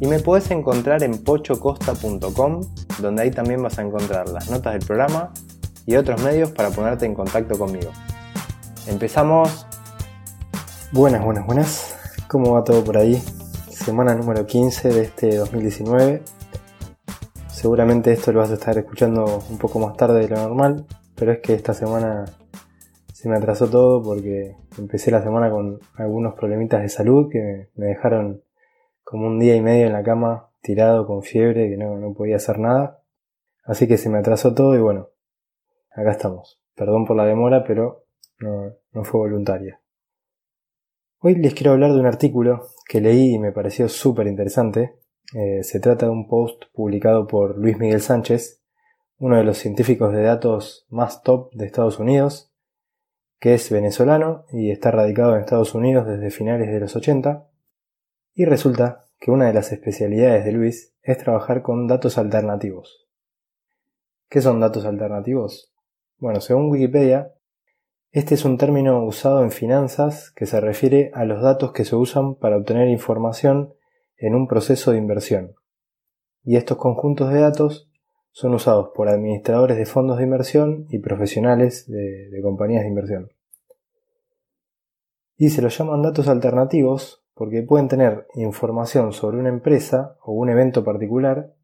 y me puedes encontrar en pochocosta.com, donde ahí también vas a encontrar las notas del programa y otros medios para ponerte en contacto conmigo. Empezamos. Buenas, buenas, buenas. ¿Cómo va todo por ahí? Semana número 15 de este 2019. Seguramente esto lo vas a estar escuchando un poco más tarde de lo normal, pero es que esta semana se me atrasó todo porque empecé la semana con algunos problemitas de salud que me dejaron como un día y medio en la cama tirado con fiebre que no, no podía hacer nada. Así que se me atrasó todo y bueno, acá estamos. Perdón por la demora, pero no, no fue voluntaria. Hoy les quiero hablar de un artículo que leí y me pareció súper interesante. Eh, se trata de un post publicado por Luis Miguel Sánchez, uno de los científicos de datos más top de Estados Unidos, que es venezolano y está radicado en Estados Unidos desde finales de los 80, y resulta que una de las especialidades de Luis es trabajar con datos alternativos. ¿Qué son datos alternativos? Bueno, según Wikipedia, este es un término usado en finanzas que se refiere a los datos que se usan para obtener información en un proceso de inversión. Y estos conjuntos de datos son usados por administradores de fondos de inversión y profesionales de, compañías de inversión. Y se los llaman datos alternativos porque pueden tener información sobre una empresa o un evento particular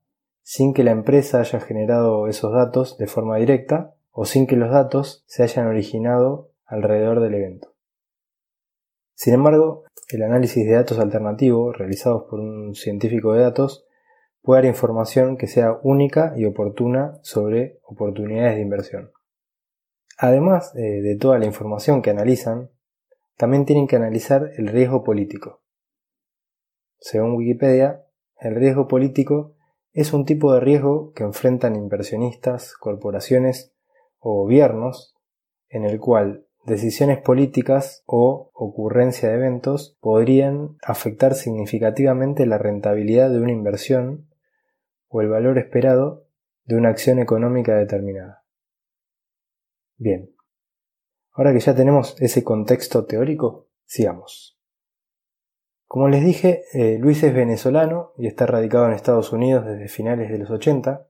sin que la empresa haya generado esos datos de forma directa o sin que los datos se hayan originado alrededor del evento. Sin embargo, el análisis de datos alternativos realizados por un científico de datos puede dar información que sea única y oportuna sobre oportunidades de inversión. Además eh, de toda la información que analizan, también tienen que analizar el riesgo político. Según Wikipedia, el riesgo político es un tipo de riesgo que enfrentan inversionistas, corporaciones o gobiernos en el cual decisiones políticas o ocurrencia de eventos podrían afectar significativamente la rentabilidad de una inversión o el valor esperado de una acción económica determinada. Bien, ahora que ya tenemos ese contexto teórico, sigamos. Como les dije, eh, Luis es venezolano y está radicado en Estados Unidos desde finales de los 80,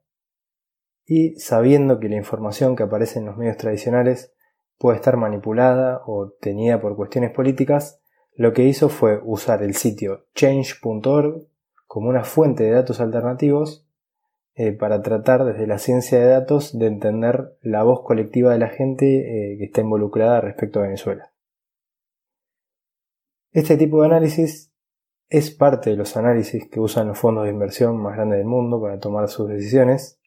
y sabiendo que la información que aparece en los medios tradicionales puede estar manipulada o tenida por cuestiones políticas, lo que hizo fue usar el sitio change.org como una fuente de datos alternativos eh, para tratar desde la ciencia de datos de entender la voz colectiva de la gente eh, que está involucrada respecto a Venezuela. Este tipo de análisis es parte de los análisis que usan los fondos de inversión más grandes del mundo para tomar sus decisiones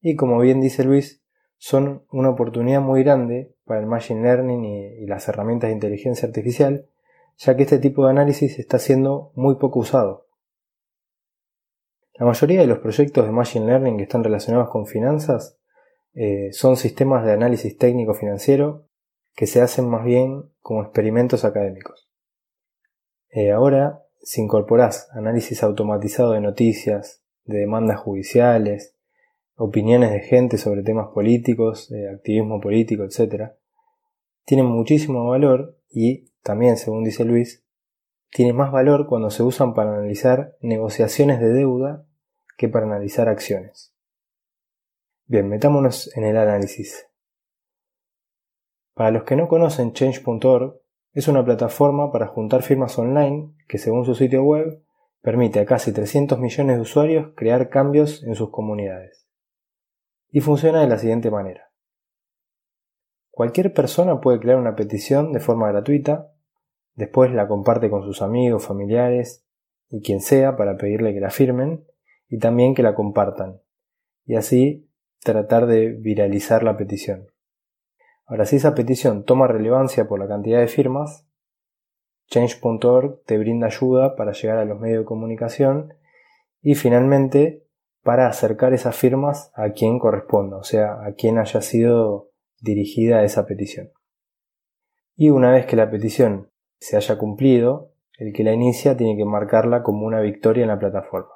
y como bien dice Luis, son una oportunidad muy grande para el Machine Learning y las herramientas de inteligencia artificial, ya que este tipo de análisis está siendo muy poco usado. La mayoría de los proyectos de Machine Learning que están relacionados con finanzas eh, son sistemas de análisis técnico financiero que se hacen más bien como experimentos académicos. Eh, ahora, si incorporás análisis automatizado de noticias, de demandas judiciales, opiniones de gente sobre temas políticos, activismo político, etc., tienen muchísimo valor y también, según dice Luis, tiene más valor cuando se usan para analizar negociaciones de deuda que para analizar acciones. Bien, metámonos en el análisis. Para los que no conocen Change.org, es una plataforma para juntar firmas online que según su sitio web permite a casi 300 millones de usuarios crear cambios en sus comunidades. Y funciona de la siguiente manera. Cualquier persona puede crear una petición de forma gratuita, después la comparte con sus amigos, familiares y quien sea para pedirle que la firmen y también que la compartan, y así tratar de viralizar la petición. Ahora, si esa petición toma relevancia por la cantidad de firmas, Change.org te brinda ayuda para llegar a los medios de comunicación y finalmente para acercar esas firmas a quien corresponda, o sea, a quien haya sido dirigida esa petición. Y una vez que la petición se haya cumplido, el que la inicia tiene que marcarla como una victoria en la plataforma.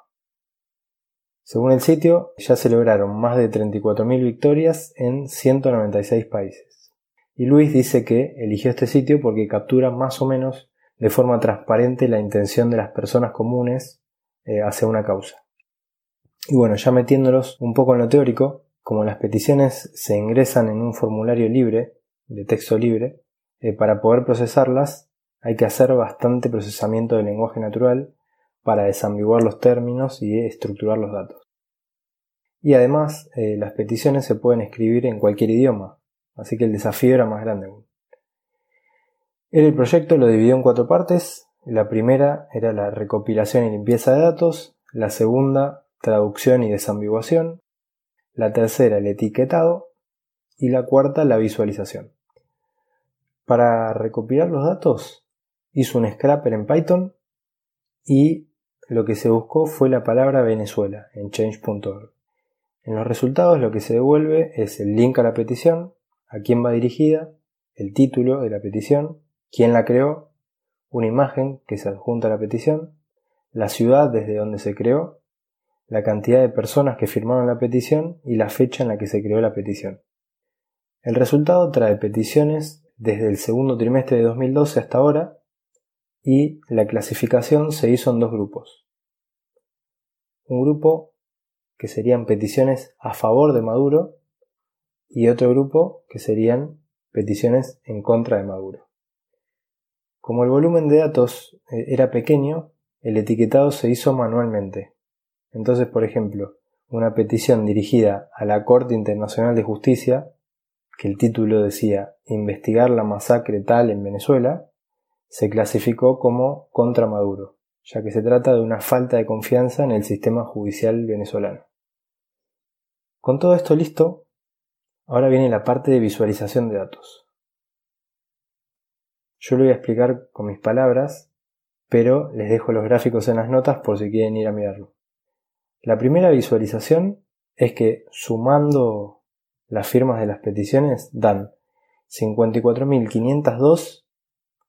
Según el sitio, ya se lograron más de 34.000 victorias en 196 países. Y Luis dice que eligió este sitio porque captura más o menos de forma transparente la intención de las personas comunes eh, hacia una causa. Y bueno, ya metiéndolos un poco en lo teórico, como las peticiones se ingresan en un formulario libre, de texto libre, eh, para poder procesarlas hay que hacer bastante procesamiento del lenguaje natural para desambiguar los términos y estructurar los datos. Y además, eh, las peticiones se pueden escribir en cualquier idioma, así que el desafío era más grande el proyecto lo dividió en cuatro partes. La primera era la recopilación y limpieza de datos, la segunda, traducción y desambiguación, la tercera, el etiquetado y la cuarta, la visualización. Para recopilar los datos, hizo un scrapper en Python y lo que se buscó fue la palabra Venezuela en change.org. En los resultados lo que se devuelve es el link a la petición, a quién va dirigida, el título de la petición, quién la creó, una imagen que se adjunta a la petición, la ciudad desde donde se creó, la cantidad de personas que firmaron la petición y la fecha en la que se creó la petición. El resultado trae peticiones desde el segundo trimestre de 2012 hasta ahora y la clasificación se hizo en dos grupos. Un grupo que serían peticiones a favor de Maduro y otro grupo que serían peticiones en contra de Maduro. Como el volumen de datos eh, era pequeño, el etiquetado se hizo manualmente. Entonces, por ejemplo, una petición dirigida a la Corte Internacional de Justicia, que el título decía Investigar la masacre tal en Venezuela, se clasificó como contra Maduro, ya que se trata de una falta de confianza en el sistema judicial venezolano. Con todo esto listo, ahora viene la parte de visualización de datos. Yo lo voy a explicar con mis palabras, pero les dejo los gráficos en las notas por si quieren ir a mirarlo. La primera visualización es que sumando las firmas de las peticiones dan 54.502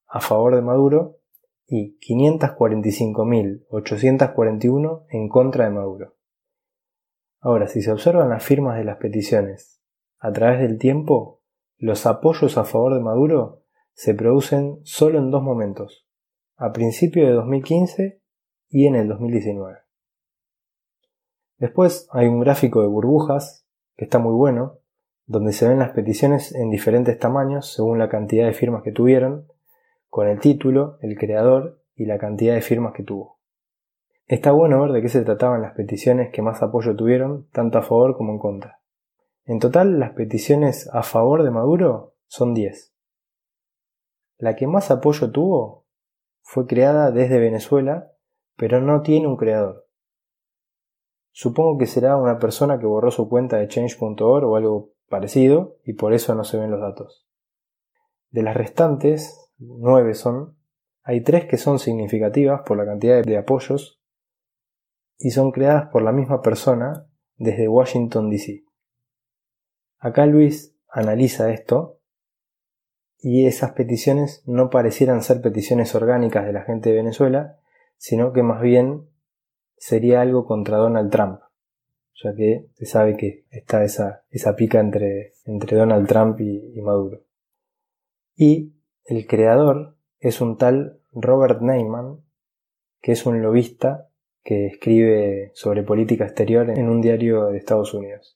a favor de Maduro y 545.841 en contra de Maduro. Ahora, si se observan las firmas de las peticiones a través del tiempo, los apoyos a favor de Maduro se producen solo en dos momentos, a principio de 2015 y en el 2019. Después hay un gráfico de burbujas que está muy bueno, donde se ven las peticiones en diferentes tamaños según la cantidad de firmas que tuvieron, con el título, el creador y la cantidad de firmas que tuvo. Está bueno ver de qué se trataban las peticiones que más apoyo tuvieron, tanto a favor como en contra. En total, las peticiones a favor de Maduro son 10. La que más apoyo tuvo fue creada desde Venezuela, pero no tiene un creador. Supongo que será una persona que borró su cuenta de change.org o algo parecido y por eso no se ven los datos. De las restantes, nueve son, hay tres que son significativas por la cantidad de apoyos y son creadas por la misma persona desde Washington DC. Acá Luis analiza esto y esas peticiones no parecieran ser peticiones orgánicas de la gente de Venezuela, sino que más bien sería algo contra Donald Trump, ya que se sabe que está esa, esa pica entre, entre Donald Trump y, y Maduro. Y el creador es un tal Robert Neyman, que es un lobista que escribe sobre política exterior en un diario de Estados Unidos.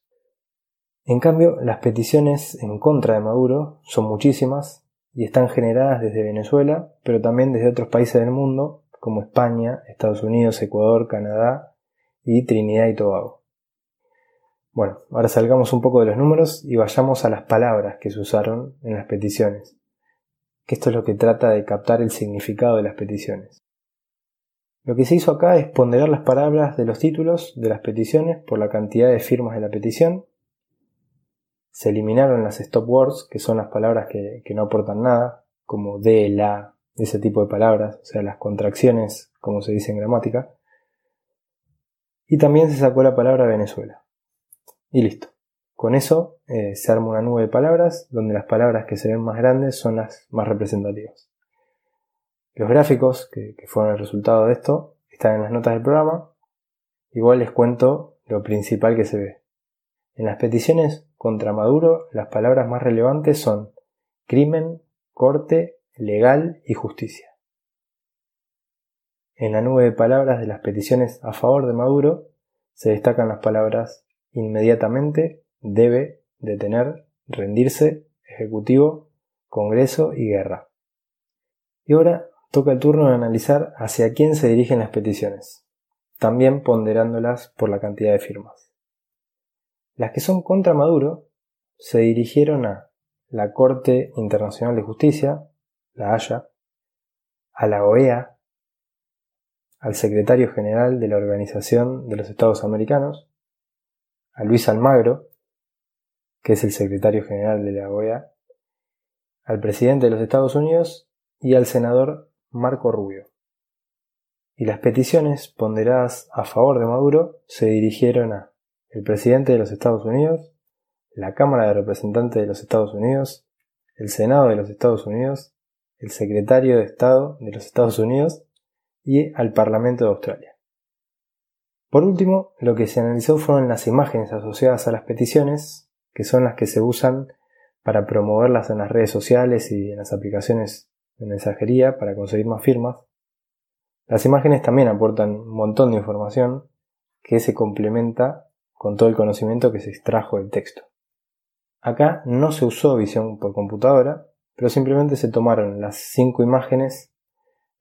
En cambio, las peticiones en contra de Maduro son muchísimas y están generadas desde Venezuela, pero también desde otros países del mundo, como España, Estados Unidos, Ecuador, Canadá y Trinidad y Tobago. Bueno, ahora salgamos un poco de los números y vayamos a las palabras que se usaron en las peticiones, que esto es lo que trata de captar el significado de las peticiones. Lo que se hizo acá es ponderar las palabras de los títulos de las peticiones por la cantidad de firmas de la petición se eliminaron las stop words, que son las palabras que, no aportan nada, como de, la, ese tipo de palabras, o sea, las contracciones, como se dice en gramática. Y también se sacó la palabra Venezuela. Y listo. Con eso eh, se arma una nube de palabras donde las palabras que se ven más grandes son las más representativas. Los gráficos que, que fueron el resultado de esto están en las notas del programa. Igual les cuento lo principal que se ve. En las peticiones contra Maduro las palabras más relevantes son crimen, corte, legal y justicia. En la nube de palabras de las peticiones a favor de Maduro se destacan las palabras inmediatamente, debe, detener, rendirse, ejecutivo, congreso y guerra. Y ahora toca el turno de analizar hacia quién se dirigen las peticiones, también ponderándolas por la cantidad de firmas. Las que son contra Maduro se dirigieron a la Corte Internacional de Justicia, la Haya, a la OEA, al secretario general de la Organización de los Estados Americanos, a Luis Almagro, que es el secretario general de la OEA, al presidente de los Estados Unidos y al senador Marco Rubio. Y las peticiones ponderadas a favor de Maduro se dirigieron a el presidente de los Estados Unidos, la Cámara de Representantes de los Estados Unidos, el Senado de los Estados Unidos, el secretario de Estado de los Estados Unidos y al Parlamento de Australia. Por último, lo que se analizó fueron las imágenes asociadas a las peticiones, que son las que se usan para promoverlas en las redes sociales y en las aplicaciones de mensajería para conseguir más firmas. Las imágenes también aportan un montón de información que se complementa con todo el conocimiento que se extrajo del texto. Acá no se usó visión por computadora, pero simplemente se tomaron las cinco imágenes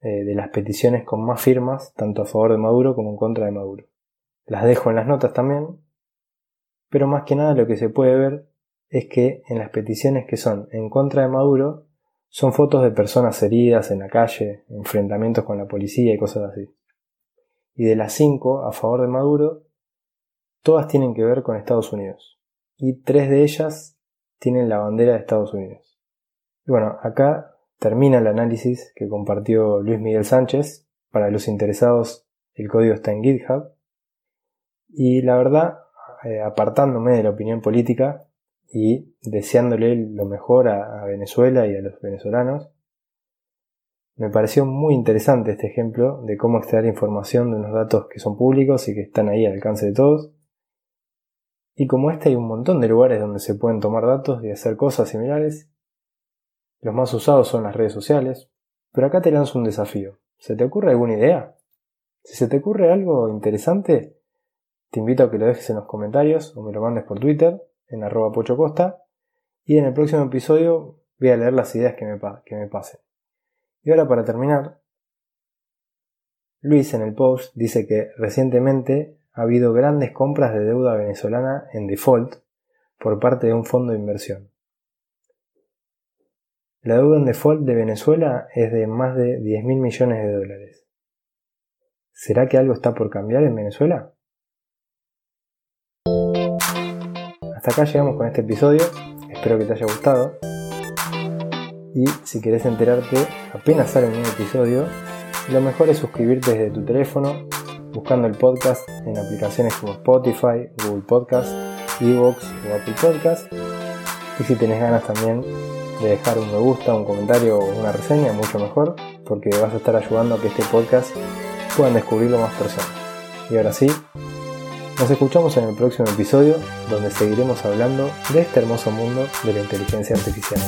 eh, de las peticiones con más firmas, tanto a favor de Maduro como en contra de Maduro. Las dejo en las notas también, pero más que nada lo que se puede ver es que en las peticiones que son en contra de Maduro son fotos de personas heridas en la calle, enfrentamientos con la policía y cosas así. Y de las cinco a favor de Maduro, todas tienen que ver con Estados Unidos. Y tres de ellas tienen la bandera de Estados Unidos. Y bueno, acá termina el análisis que compartió Luis Miguel Sánchez. Para los interesados, el código está en GitHub. Y la verdad, eh, apartándome de la opinión política y deseándole lo mejor a, a Venezuela y a los venezolanos, me pareció muy interesante este ejemplo de cómo extraer información de unos datos que son públicos y que están ahí al alcance de todos. Y como este hay un montón de lugares donde se pueden tomar datos y hacer cosas similares, los más usados son las redes sociales, pero acá te lanzo un desafío. ¿Se te ocurre alguna idea? Si se te ocurre algo interesante, te invito a que lo dejes en los comentarios o me lo mandes por Twitter en arroba pochocosta y en el próximo episodio voy a leer las ideas que me, que me pasen. Y ahora para terminar, Luis en el post dice que recientemente ha habido grandes compras de deuda venezolana en default por parte de un fondo de inversión. La deuda en default de Venezuela es de más de 10 mil millones de dólares. ¿Será que algo está por cambiar en Venezuela? Hasta acá llegamos con este episodio, espero que te haya gustado. Y si querés enterarte apenas sale un nuevo episodio, lo mejor es suscribirte desde tu teléfono, buscando el podcast en aplicaciones como Spotify, Google Podcast, Evox o Apple Podcast. Y si tenés ganas también de dejar un me gusta, un comentario o una reseña, mucho mejor, porque vas a estar ayudando a que este podcast puedan descubrirlo más personas. Y ahora sí, nos escuchamos en el próximo episodio donde seguiremos hablando de este hermoso mundo de la inteligencia artificial.